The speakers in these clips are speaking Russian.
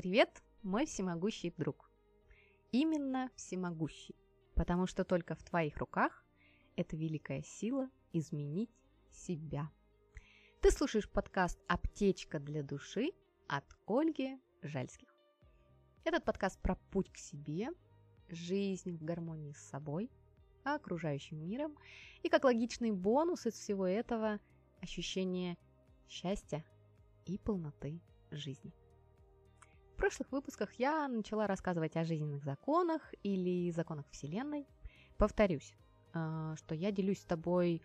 Привет, мой всемогущий друг. Именно всемогущий, потому что только в твоих руках эта великая сила изменить себя. Ты слушаешь подкаст «Аптечка для души» от Ольги Жальских. Этот подкаст про путь к себе, жизнь в гармонии с собой, окружающим миром и как логичный бонус из всего этого ощущение счастья и полноты жизни. Прошлых выпусках я начала рассказывать о жизненных законах или законах Вселенной. Повторюсь, э, что я делюсь с тобой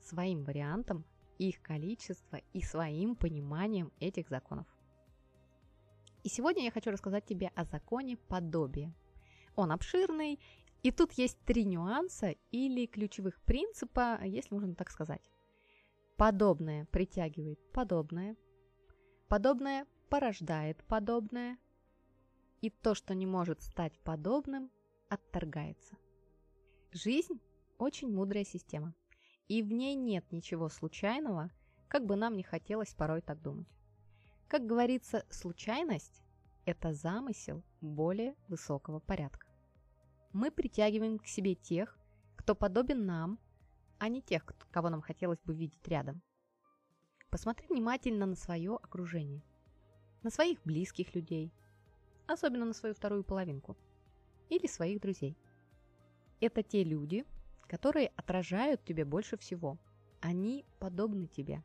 своим вариантом, их количества и своим пониманием этих законов. И сегодня я хочу рассказать тебе о законе подобия. Он обширный, и тут есть три нюанса или ключевых принципа, если можно так сказать. Подобное притягивает подобное, подобное порождает подобное, и то, что не может стать подобным, отторгается. Жизнь – очень мудрая система, и в ней нет ничего случайного, как бы нам не хотелось порой так думать. Как говорится, случайность – это замысел более высокого порядка. Мы притягиваем к себе тех, кто подобен нам, а не тех, кого нам хотелось бы видеть рядом. Посмотри внимательно на свое окружение, на своих близких людей, особенно на свою вторую половинку или своих друзей. Это те люди, которые отражают тебе больше всего. Они подобны тебе,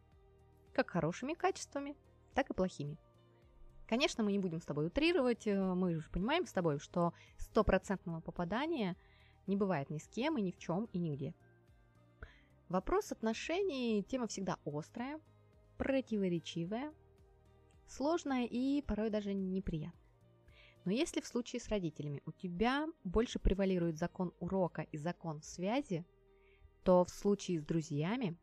как хорошими качествами, так и плохими. Конечно, мы не будем с тобой утрировать, э, мы же понимаем с тобой, что стопроцентного попадания не бывает ни с кем и ни в чем и нигде. Вопрос отношений – тема всегда острая, противоречивая, сложная и порой даже неприятная. Но если в случае с родителями у тебя больше превалирует закон урока и закон связи, то в случае с друзьями,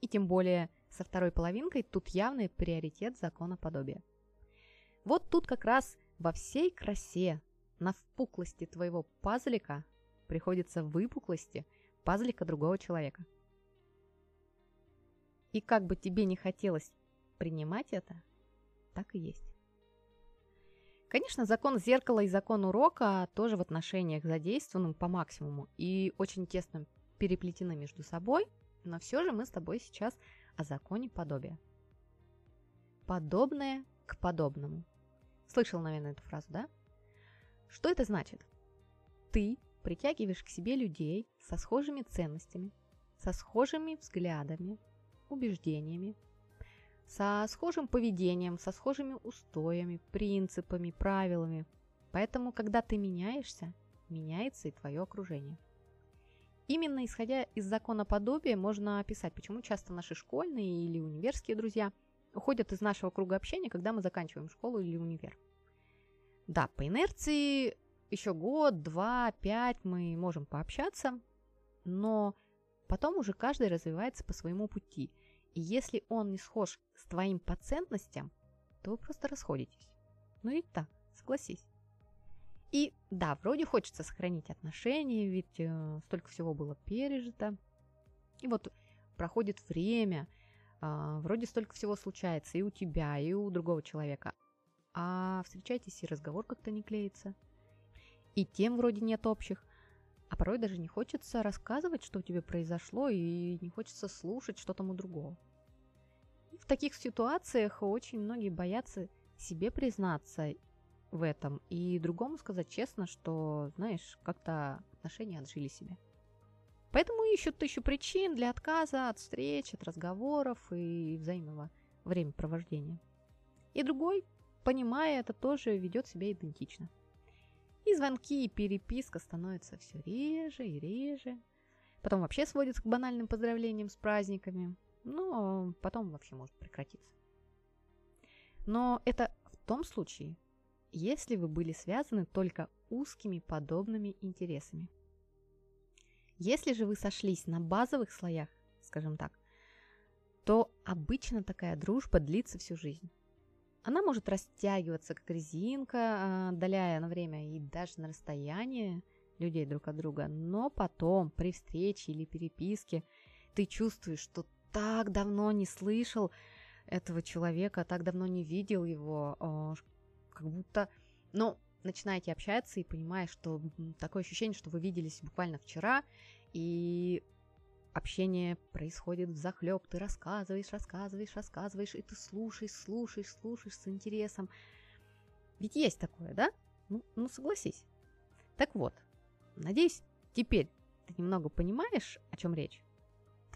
и тем более со второй половинкой, тут явный приоритет закона подобия. Вот тут как раз во всей красе, на впуклости твоего пазлика приходится выпуклости пазлика другого человека. И как бы тебе не хотелось принимать это, так и есть. Конечно, закон зеркала и закон урока тоже в отношениях задействованы по максимуму и очень тесно переплетены между собой, но все же мы с тобой сейчас о законе подобия. Подобное к подобному. Слышал, наверное, эту фразу, да? Что это значит? Ты притягиваешь к себе людей со схожими ценностями, со схожими взглядами, убеждениями, со схожим поведением, со схожими устоями, принципами, правилами. Поэтому, когда ты меняешься, меняется и твое окружение. Именно исходя из закона подобия можно описать, почему часто наши школьные или универские друзья уходят из нашего круга общения, когда мы заканчиваем школу или универ. Да, по инерции еще год, два, пять мы можем пообщаться, но потом уже каждый развивается по своему пути – и если он не схож с твоим по ценностям, то вы просто расходитесь. Ну и так, согласись. И да, вроде хочется сохранить отношения, ведь э, столько всего было пережито. И вот проходит время, э, вроде столько всего случается и у тебя, и у другого человека. А встречайтесь, и разговор как-то не клеится. И тем вроде нет общих. А порой даже не хочется рассказывать, что у тебя произошло, и не хочется слушать, что там у другого. И в таких ситуациях очень многие боятся себе признаться в этом и другому сказать честно, что, знаешь, как-то отношения отжили себе. Поэтому ищут тысячу причин для отказа от встреч, от разговоров и взаимного времяпровождения. И другой, понимая это, тоже ведет себя идентично. И звонки, и переписка становятся все реже и реже. Потом вообще сводится к банальным поздравлениям с праздниками. Но потом вообще может прекратиться. Но это в том случае, если вы были связаны только узкими подобными интересами. Если же вы сошлись на базовых слоях, скажем так, то обычно такая дружба длится всю жизнь. Она может растягиваться, как резинка, а, отдаляя на время и даже на расстояние людей друг от друга, но потом при встрече или переписке ты чувствуешь, что так давно не слышал этого человека, так давно не видел его, как будто, ну, начинаете общаться и понимаешь, что такое ощущение, что вы виделись буквально вчера, и общение происходит в захлеб. Ты рассказываешь, рассказываешь, рассказываешь, и ты слушаешь, слушаешь, слушаешь с интересом. Ведь есть такое, да? Ну, ну согласись. Так вот, надеюсь, теперь ты немного понимаешь, о чем речь.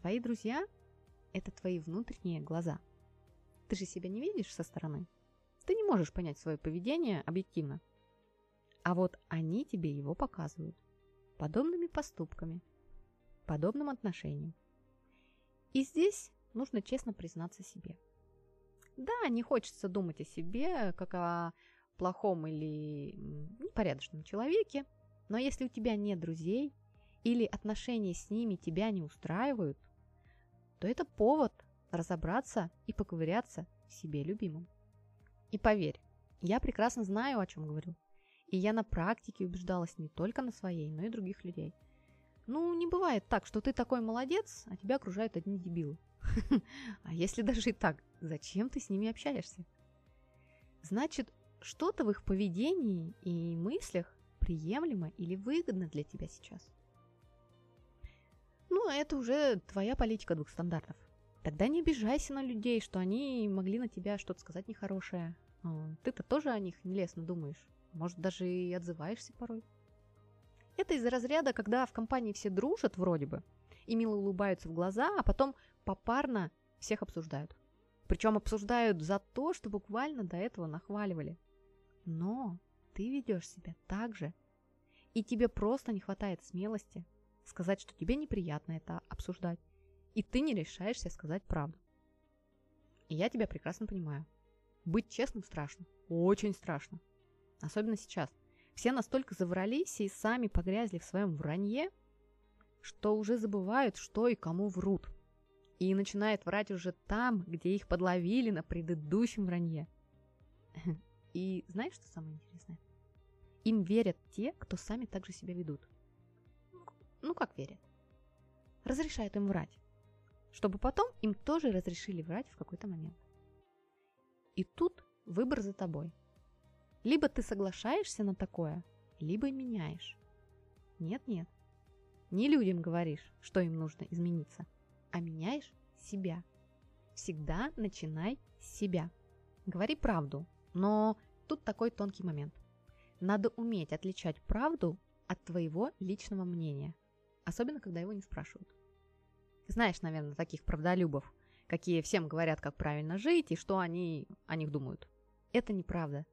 Твои друзья – это твои внутренние глаза. Ты же себя не видишь со стороны. Ты не можешь понять свое поведение объективно. А вот они тебе его показывают. Подобными поступками, подобным отношением. И здесь нужно честно признаться себе. Да, не хочется думать о себе, как о плохом или непорядочном человеке, но если у тебя нет друзей или отношения с ними тебя не устраивают, то это повод разобраться и поковыряться в себе любимым. И поверь, я прекрасно знаю, о чем говорю. И я на практике убеждалась не только на своей, но и других людей. Ну, не бывает так, что ты такой молодец, а тебя окружают одни дебилы. А если даже и так, зачем ты с ними общаешься? Значит, что-то в их поведении и мыслях приемлемо или выгодно для тебя сейчас. Ну, это уже твоя политика двух стандартов. Тогда не обижайся на людей, что они могли на тебя что-то сказать нехорошее. Ты-то тоже о них нелестно думаешь. Может, даже и отзываешься порой. Это из-за разряда, когда в компании все дружат вроде бы, и мило улыбаются в глаза, а потом попарно всех обсуждают. Причем обсуждают за то, что буквально до этого нахваливали. Но ты ведешь себя так же, и тебе просто не хватает смелости сказать, что тебе неприятно это обсуждать, и ты не решаешься сказать правду. И я тебя прекрасно понимаю. Быть честным страшно, очень страшно. Особенно сейчас. Все настолько заврались и сами погрязли в своем вранье, что уже забывают, что и кому врут. И начинают врать уже там, где их подловили на предыдущем вранье. И знаешь, что самое интересное? Им верят те, кто сами так же себя ведут. Ну, как верят? Разрешают им врать. Чтобы потом им тоже разрешили врать в какой-то момент. И тут выбор за тобой. Либо ты соглашаешься на такое, либо меняешь. Нет-нет. Не людям говоришь, что им нужно измениться, а меняешь себя. Всегда начинай с себя. Говори правду, но тут такой тонкий момент. Надо уметь отличать правду от твоего личного мнения, особенно когда его не спрашивают. Знаешь, наверное, таких правдолюбов, какие всем говорят, как правильно жить и что они о них думают. Это неправда.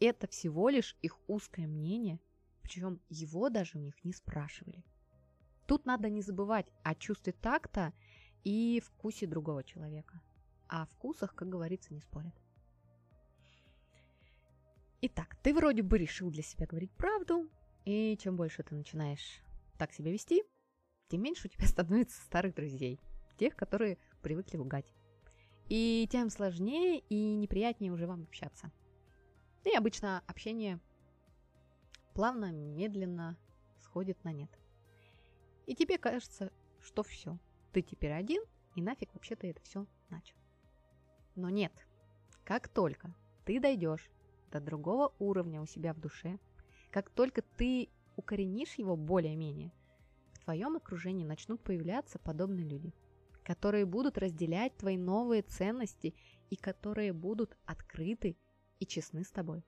Это всего лишь их узкое мнение, причем его даже у них не спрашивали. Тут надо не забывать о чувстве такта и вкусе другого человека. О вкусах, как говорится, не спорят. Итак, ты вроде бы решил для себя говорить правду, и чем больше ты начинаешь так себя вести, тем меньше у тебя становится старых друзей, тех, которые привыкли лгать. И тем сложнее и неприятнее уже вам общаться. И обычно общение плавно, медленно сходит на нет. И тебе кажется, что все, ты теперь один, и нафиг вообще ты это все начал. Но нет, как только ты дойдешь до другого уровня у себя в душе, как только ты укоренишь его более-менее, в твоем окружении начнут появляться подобные люди, которые будут разделять твои новые ценности и которые будут открыты и честны с тобой.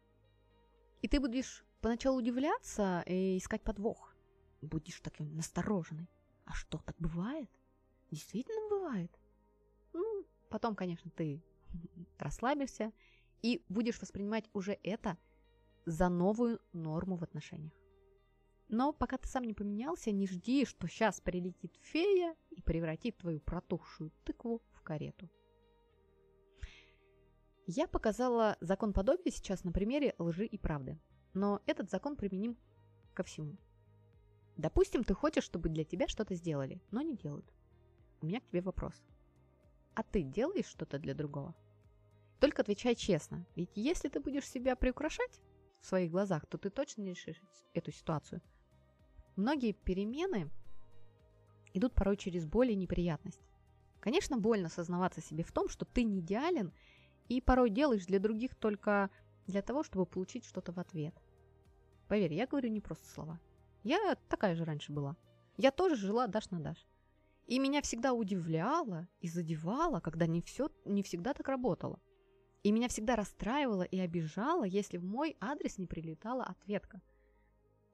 И ты будешь поначалу удивляться и искать подвох. Будешь таким настороженный. А что, так бывает? Действительно бывает? Ну, потом, конечно, ты расслабишься и будешь воспринимать уже это за новую норму в отношениях. Но пока ты сам не поменялся, не жди, что сейчас прилетит фея и превратит твою протухшую тыкву в карету. Я показала закон подобия сейчас на примере лжи и правды, но этот закон применим ко всему. Допустим, ты хочешь, чтобы для тебя что-то сделали, но не делают. У меня к тебе вопрос. А ты делаешь что-то для другого? Только отвечай честно, ведь если ты будешь себя приукрашать в своих глазах, то ты точно не решишь эту ситуацию. Многие перемены идут порой через боль и неприятность. Конечно, больно сознаваться себе в том, что ты не идеален и порой делаешь для других только для того, чтобы получить что-то в ответ. Поверь, я говорю не просто слова. Я такая же раньше была. Я тоже жила дашь на дашь. И меня всегда удивляло и задевало, когда не, все, не всегда так работало. И меня всегда расстраивало и обижало, если в мой адрес не прилетала ответка.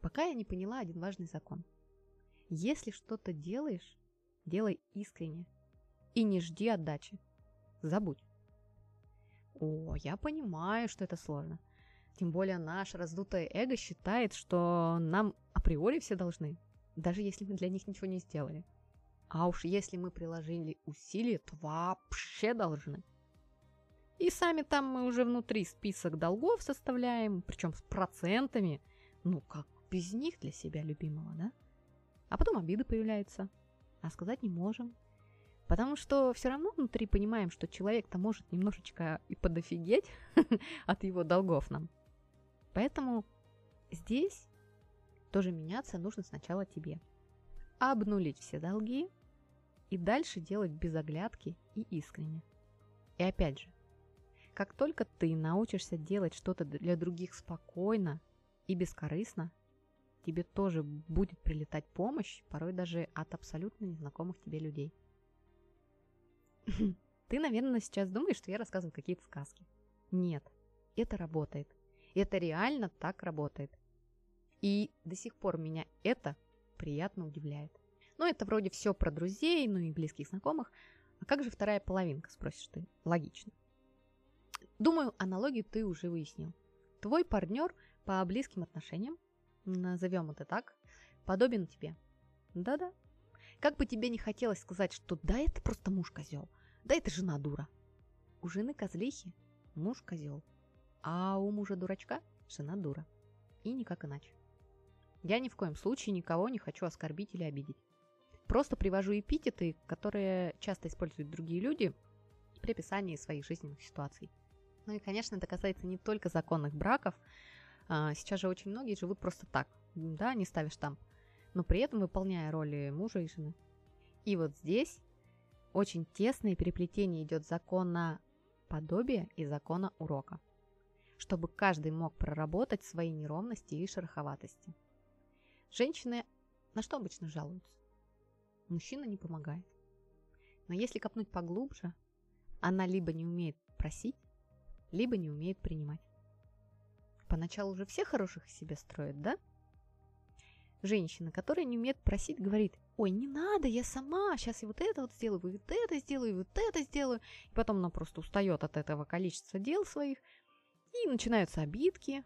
Пока я не поняла один важный закон. Если что-то делаешь, делай искренне. И не жди отдачи. Забудь. О, я понимаю, что это сложно. Тем более наше раздутое эго считает, что нам априори все должны, даже если мы для них ничего не сделали. А уж если мы приложили усилия, то вообще должны. И сами там мы уже внутри список долгов составляем, причем с процентами. Ну, как без них для себя любимого, да? А потом обиды появляются. А сказать не можем. Потому что все равно внутри понимаем, что человек-то может немножечко и подофигеть от его долгов нам. Поэтому здесь тоже меняться нужно сначала тебе. Обнулить все долги и дальше делать без оглядки и искренне. И опять же, как только ты научишься делать что-то для других спокойно и бескорыстно, тебе тоже будет прилетать помощь, порой даже от абсолютно незнакомых тебе людей. Ты, наверное, сейчас думаешь, что я рассказываю какие-то сказки. Нет, это работает. Это реально так работает. И до сих пор меня это приятно удивляет. Ну, это вроде все про друзей, ну и близких знакомых. А как же вторая половинка, спросишь ты? Логично. Думаю, аналогию ты уже выяснил. Твой партнер по близким отношениям, назовем это так, подобен тебе. Да-да. Как бы тебе не хотелось сказать, что да, это просто муж козел, да, это жена дура. У жены козлихи муж козел, а у мужа дурачка жена дура. И никак иначе. Я ни в коем случае никого не хочу оскорбить или обидеть. Просто привожу эпитеты, которые часто используют другие люди при описании своих жизненных ситуаций. Ну и, конечно, это касается не только законных браков. А, сейчас же очень многие живут просто так, да, не ставишь штамп, но при этом выполняя роли мужа и жены. И вот здесь очень тесное переплетение идет закона подобия и закона урока, чтобы каждый мог проработать свои неровности и шероховатости. Женщины на что обычно жалуются? Мужчина не помогает. Но если копнуть поглубже, она либо не умеет просить, либо не умеет принимать. Поначалу уже все хороших из себя строят, да? Женщина, которая не умеет просить, говорит, ой, не надо, я сама, сейчас я вот это вот сделаю, вот это сделаю, вот это сделаю. И потом она просто устает от этого количества дел своих, и начинаются обидки.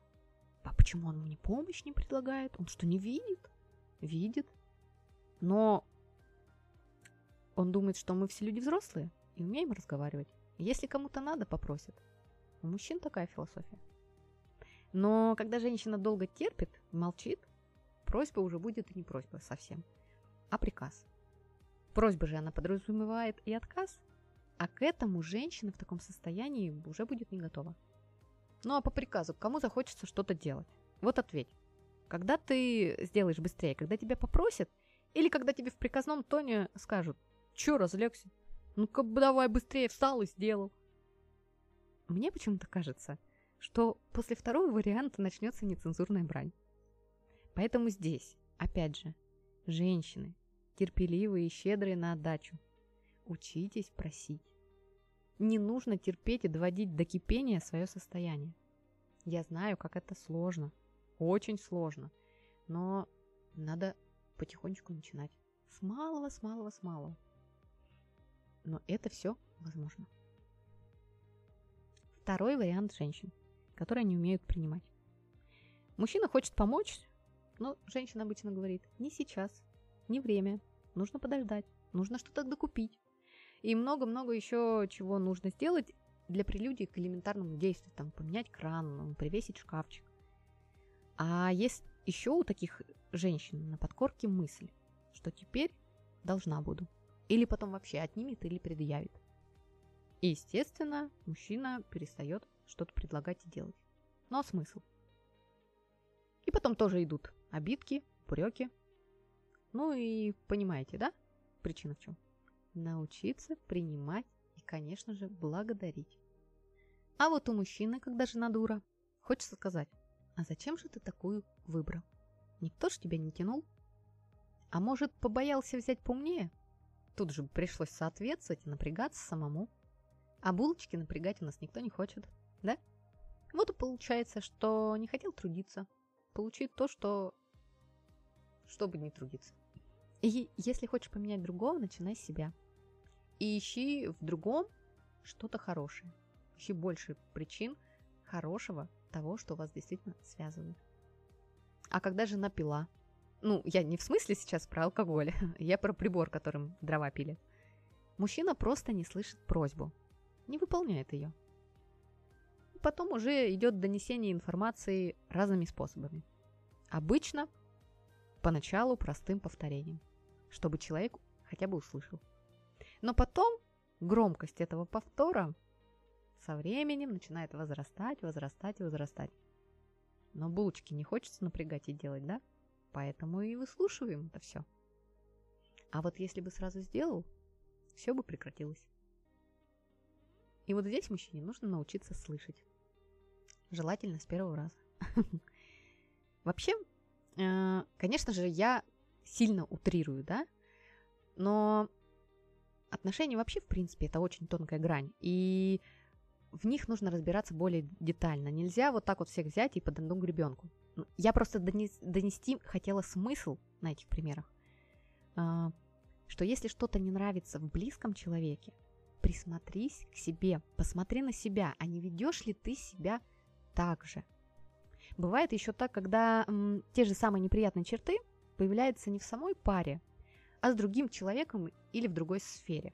А почему он мне помощь не предлагает? Он что, не видит? Видит. Но он думает, что мы все люди взрослые и умеем разговаривать. Если кому-то надо, попросит. У мужчин такая философия. Но когда женщина долго терпит, молчит, просьба уже будет и не просьба совсем, а приказ. Просьба же она подразумевает и отказ, а к этому женщина в таком состоянии уже будет не готова. Ну а по приказу, кому захочется что-то делать? Вот ответь. Когда ты сделаешь быстрее, когда тебя попросят, или когда тебе в приказном тоне скажут, чё разлегся? Ну-ка давай быстрее встал и сделал. Мне почему-то кажется, что после второго варианта начнется нецензурная брань. Поэтому здесь, опять же, женщины, терпеливые и щедрые на отдачу, учитесь просить. Не нужно терпеть и доводить до кипения свое состояние. Я знаю, как это сложно, очень сложно, но надо потихонечку начинать. С малого, с малого, с малого. Но это все возможно. Второй вариант женщин, которые не умеют принимать. Мужчина хочет помочь, но женщина обычно говорит, не сейчас, не время, нужно подождать, нужно что-то докупить. И много-много еще чего нужно сделать для прелюдии к элементарному действию, там, поменять кран, привесить шкафчик. А есть еще у таких женщин на подкорке мысль, что теперь должна буду. Или потом вообще отнимет или предъявит. И, естественно, мужчина перестает что-то предлагать и делать. Ну а смысл? И потом тоже идут обидки, упреки. Ну и понимаете, да? Причина в чем? Научиться принимать и, конечно же, благодарить. А вот у мужчины, когда жена дура, Хочется сказать, а зачем же ты такую выбрал? Никто ж тебя не тянул. А может, побоялся взять поумнее? Тут же пришлось соответствовать и напрягаться самому. А булочки напрягать у нас никто не хочет, да? Вот и получается, что не хотел трудиться. Получить то, что... Чтобы не трудиться. И если хочешь поменять другого, начинай с себя. И ищи в другом что-то хорошее. Ищи больше причин хорошего того, что вас действительно связывает. А когда жена пила? Ну, я не в смысле сейчас про алкоголь, я про прибор, которым дрова пилит. Мужчина просто не слышит просьбу, не выполняет ее. Потом уже идет донесение информации разными способами. Обычно поначалу простым повторением, чтобы человек хотя бы услышал. Но потом громкость этого повтора со временем начинает возрастать, возрастать, возрастать. Но булочки не хочется напрягать и делать, да? Поэтому и выслушиваем это все. А вот если бы сразу сделал, все бы прекратилось. И вот здесь мужчине нужно научиться слышать. Желательно с первого раза. Вообще, конечно же, я сильно утрирую, да? Но отношения вообще, в принципе, это очень тонкая грань. И в них нужно разбираться более детально. Нельзя вот так вот всех взять и под одну гребенку. Ну, я просто донести хотела смысл на этих примерах, а, что если что-то не нравится в близком человеке, присмотрись к себе, посмотри на себя, а не ведешь ли ты себя так же. Бывает еще так, когда м, те же самые неприятные черты появляются не в самой паре, а с другим человеком или в другой сфере.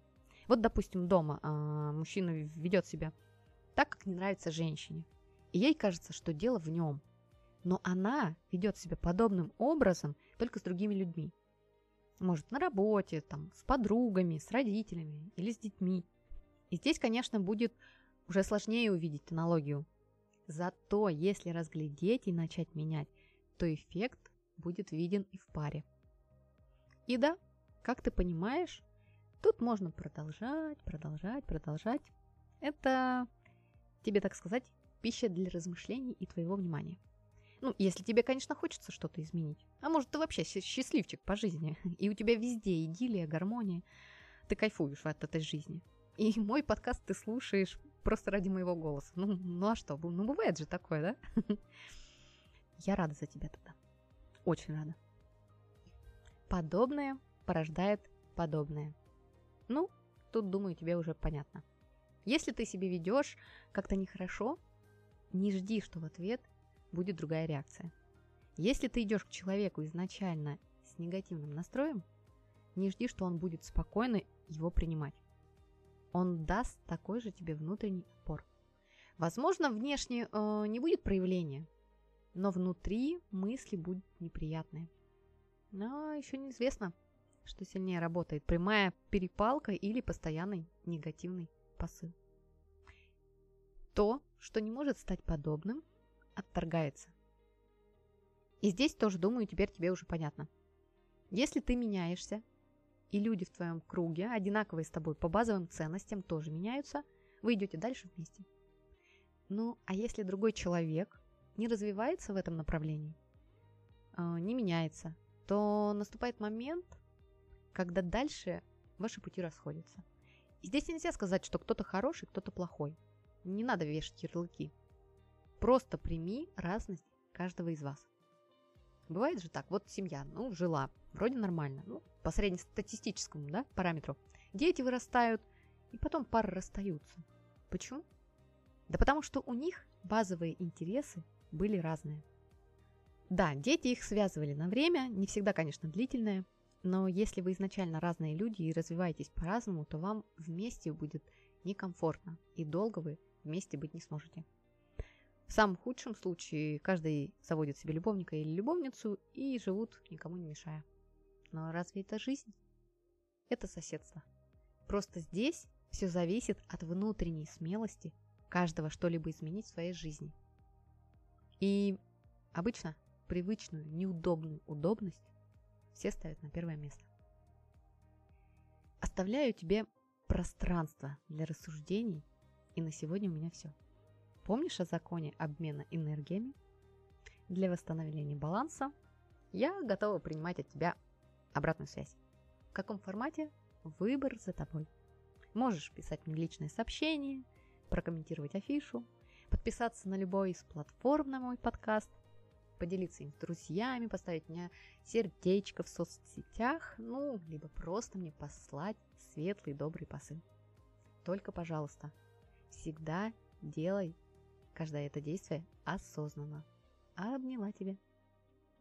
Вот, допустим, дома а, мужчина ведет себя так, как не нравится женщине. И ей кажется, что дело в нем. Но она ведет себя подобным образом только с другими людьми. Может, на работе, там, с подругами, с родителями или с детьми. И здесь, конечно, будет уже сложнее увидеть аналогию. Зато, если разглядеть и начать менять, то эффект будет виден и в паре. И да, как ты понимаешь, тут можно продолжать, продолжать, продолжать. Это тебе, так сказать, пища для размышлений и твоего внимания. Ну, если тебе, конечно, хочется что-то изменить. А может, ты вообще счастливчик по жизни, и у тебя везде идиллия, гармония. Ты кайфуешь от этой жизни. И мой подкаст ты слушаешь просто ради моего голоса. Ну, ну а что? Ну, бывает же такое, да? Я рада за тебя тогда. Очень рада. Подобное порождает подобное. Ну, тут, думаю, тебе уже понятно. Если ты себе ведешь как-то нехорошо, не жди, что в ответ будет другая реакция. Если ты идешь к человеку изначально с негативным настроем, не жди, что он будет спокойно его принимать. Он даст такой же тебе внутренний отпор. Возможно, внешне э, не будет проявления, но внутри мысли будут неприятные. Но еще неизвестно, что сильнее работает, прямая перепалка или постоянный негативный посыл. То, что не может стать подобным, отторгается. И здесь тоже, думаю, теперь тебе уже понятно. Если ты меняешься, и люди в твоем круге, одинаковые с тобой по базовым ценностям, тоже меняются, вы идете дальше вместе. Ну, а если другой человек не развивается в этом направлении, а, не меняется, то наступает момент, когда дальше ваши пути расходятся. И здесь нельзя сказать, что кто-то хороший, кто-то плохой. Не надо вешать ярлыки. Просто прими разность каждого из вас. Бывает же так, вот семья, ну, жила, вроде нормально, ну, по среднестатистическому, да, параметру. Дети вырастают, и потом пары расстаются. Почему? Да потому что у них базовые интересы были разные. Да, дети их связывали на время, не всегда, конечно, длительное, но если вы изначально разные люди и развиваетесь по-разному, то вам вместе будет некомфортно, и долго вы вместе быть не сможете. В самом худшем случае каждый заводит себе любовника или любовницу и живут, никому не мешая. Но разве это жизнь? Это соседство. Просто здесь все зависит от внутренней смелости каждого что-либо изменить в своей жизни. И обычно привычную, неудобную удобность все ставят на первое место. Оставляю тебе пространство для рассуждений, и на сегодня у меня все. Помнишь о законе обмена энергиями? Для восстановления баланса я готова принимать от тебя обратную связь. В каком формате? Выбор за тобой. Можешь писать мне личные сообщения, прокомментировать афишу, подписаться на любой из платформ на мой подкаст, поделиться им с друзьями, поставить мне сердечко в соцсетях, ну, либо просто мне послать светлый добрый посыл. Только, пожалуйста, всегда делай каждое это действие осознанно. Обняла тебя.